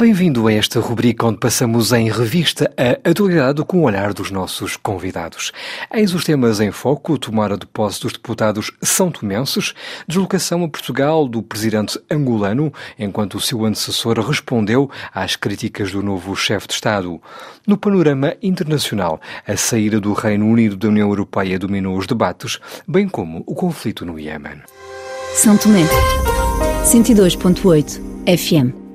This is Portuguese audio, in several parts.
Bem-vindo a esta rubrica onde passamos em revista a atualidade com o olhar dos nossos convidados. Eis os temas em foco: tomada de posse dos deputados são tomenses, deslocação a Portugal do presidente angolano, enquanto o seu antecessor respondeu às críticas do novo chefe de Estado. No panorama internacional, a saída do Reino Unido da União Europeia dominou os debates, bem como o conflito no Iêmen. São Tomé, 102.8 FM.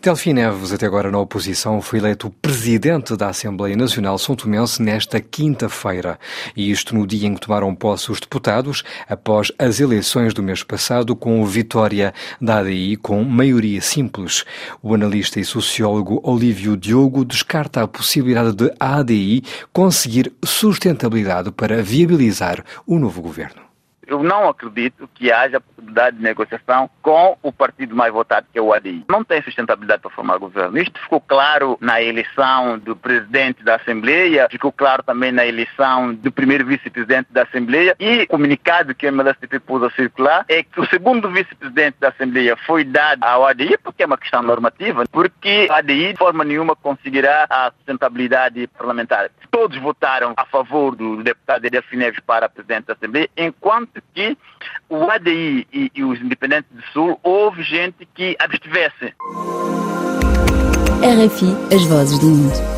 Delfim Neves, até agora na oposição, foi eleito presidente da Assembleia Nacional São Tomense nesta quinta-feira. E isto no dia em que tomaram posse os deputados, após as eleições do mês passado, com vitória da ADI com maioria simples. O analista e sociólogo Olívio Diogo descarta a possibilidade de a ADI conseguir sustentabilidade para viabilizar o novo governo. Eu não acredito que haja possibilidade de negociação com o partido mais votado, que é o ADI. Não tem sustentabilidade para formar governo. Isto ficou claro na eleição do presidente da Assembleia, ficou claro também na eleição do primeiro vice-presidente da Assembleia e o comunicado que a MLSTP pôs a circular é que o segundo vice-presidente da Assembleia foi dado ao ADI, porque é uma questão normativa, porque o ADI de forma nenhuma conseguirá a sustentabilidade parlamentar. Todos votaram a favor do deputado Edelfim Neves para presidente da Assembleia, enquanto que o ADI e, e os independentes do Sul houve gente que abstivesse. RFI, as vozes do mundo.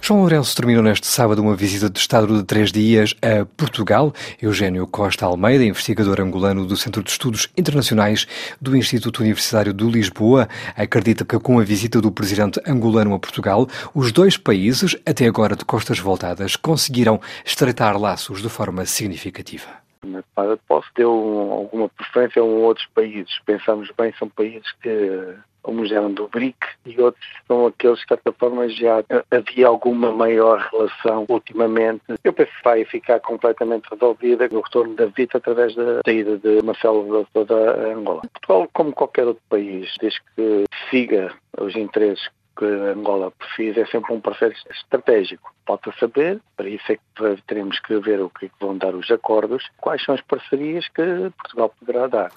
João Lourenço terminou neste sábado uma visita de Estado de três dias a Portugal. Eugênio Costa Almeida, investigador angolano do Centro de Estudos Internacionais do Instituto Universitário de Lisboa, acredita que com a visita do presidente angolano a Portugal, os dois países, até agora de costas voltadas, conseguiram estreitar laços de forma significativa. De posse deu alguma preferência a um outros países. Pensamos bem, são países que uns eram do BRIC e outros são aqueles que, de certa forma, já havia alguma maior relação ultimamente. Eu penso que vai ficar completamente resolvida o retorno da VITA através da saída de Marcelo da Angola. Portugal, como qualquer outro país, desde que siga os interesses que Angola precisa é sempre um processo estratégico. Falta saber, para isso é que teremos que ver o que, é que vão dar os acordos, quais são as parcerias que Portugal poderá dar.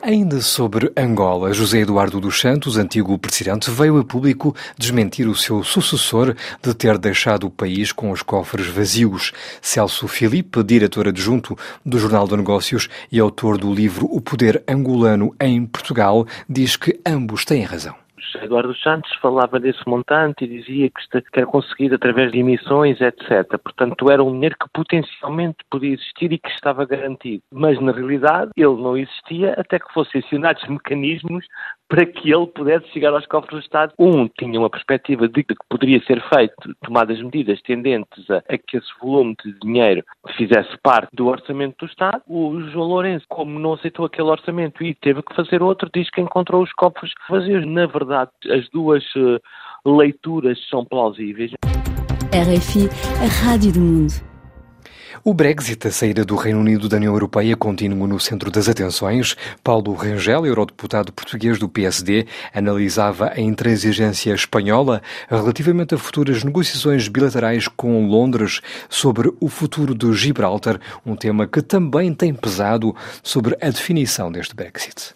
Ainda sobre Angola, José Eduardo dos Santos, antigo presidente, veio a público desmentir o seu sucessor de ter deixado o país com os cofres vazios. Celso Filipe, diretor adjunto do Jornal de Negócios e autor do livro O Poder Angolano em Portugal, diz que ambos têm razão. Eduardo Santos falava desse montante e dizia que, era conseguido através de emissões, etc. Portanto, era um dinheiro que potencialmente podia existir e que estava garantido. Mas, na realidade, ele não existia até que fossem acionados mecanismos para que ele pudesse chegar aos cofres do Estado. Um, tinha uma perspectiva de que poderia ser feito, tomadas medidas tendentes a, a que esse volume de dinheiro fizesse parte do orçamento do Estado. O João Lourenço, como não aceitou aquele orçamento e teve que fazer outro, diz que encontrou os cofres vazios. Na verdade, as duas uh, leituras são plausíveis. RFI, a Rádio do Mundo. O Brexit, a saída do Reino Unido da União Europeia, continua no centro das atenções. Paulo Rangel, eurodeputado português do PSD, analisava a intransigência espanhola relativamente a futuras negociações bilaterais com Londres sobre o futuro de Gibraltar, um tema que também tem pesado sobre a definição deste Brexit.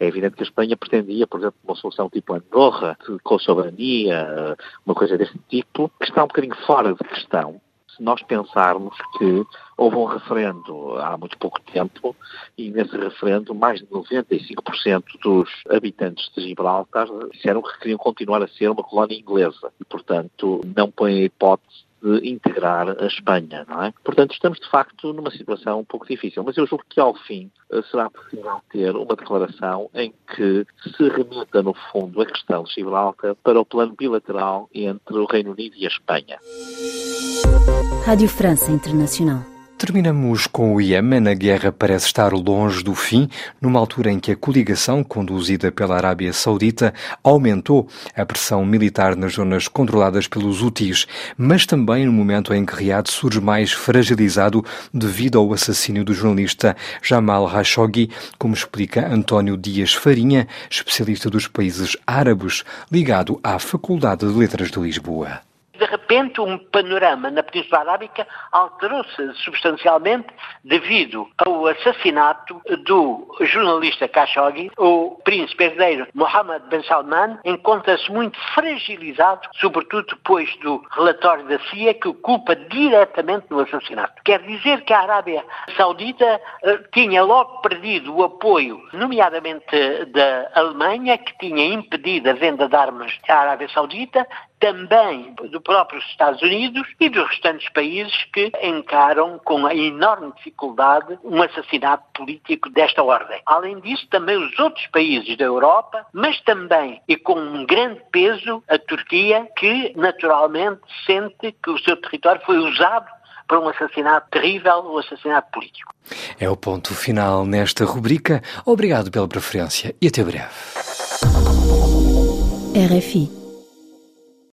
É evidente que a Espanha pretendia, por exemplo, uma solução tipo Andorra, com soberania, uma coisa desse tipo, que está um bocadinho fora de questão se nós pensarmos que houve um referendo há muito pouco tempo e nesse referendo mais de 95% dos habitantes de Gibraltar disseram que queriam continuar a ser uma colónia inglesa. E, portanto, não põem a hipótese de integrar a Espanha, não é? Portanto, estamos de facto numa situação um pouco difícil, mas eu julgo que ao fim eh, será possível ter uma declaração em que se remeta, no fundo, a questão de Gibraltar para o plano bilateral entre o Reino Unido e a Espanha. Rádio França Internacional. Terminamos com o Iêmen. A guerra parece estar longe do fim, numa altura em que a coligação, conduzida pela Arábia Saudita, aumentou a pressão militar nas zonas controladas pelos Houthis, mas também no momento em que Riad surge mais fragilizado devido ao assassínio do jornalista Jamal Khashoggi, como explica António Dias Farinha, especialista dos países árabes, ligado à Faculdade de Letras de Lisboa. Repente, o um panorama na Península Arábica alterou-se substancialmente devido ao assassinato do jornalista Khashoggi. O príncipe herdeiro Mohammed Ben Salman encontra-se muito fragilizado, sobretudo depois do relatório da CIA que o culpa diretamente no assassinato. Quer dizer que a Arábia Saudita uh, tinha logo perdido o apoio, nomeadamente da Alemanha, que tinha impedido a venda de armas à Arábia Saudita, também do próprios Estados Unidos e dos restantes países que encaram com a enorme dificuldade um assassinato político desta ordem. Além disso, também os outros países da Europa, mas também e com um grande peso a Turquia, que naturalmente sente que o seu território foi usado para um assassinato terrível, um assassinato político. É o ponto final nesta rubrica. Obrigado pela preferência e até breve. RFI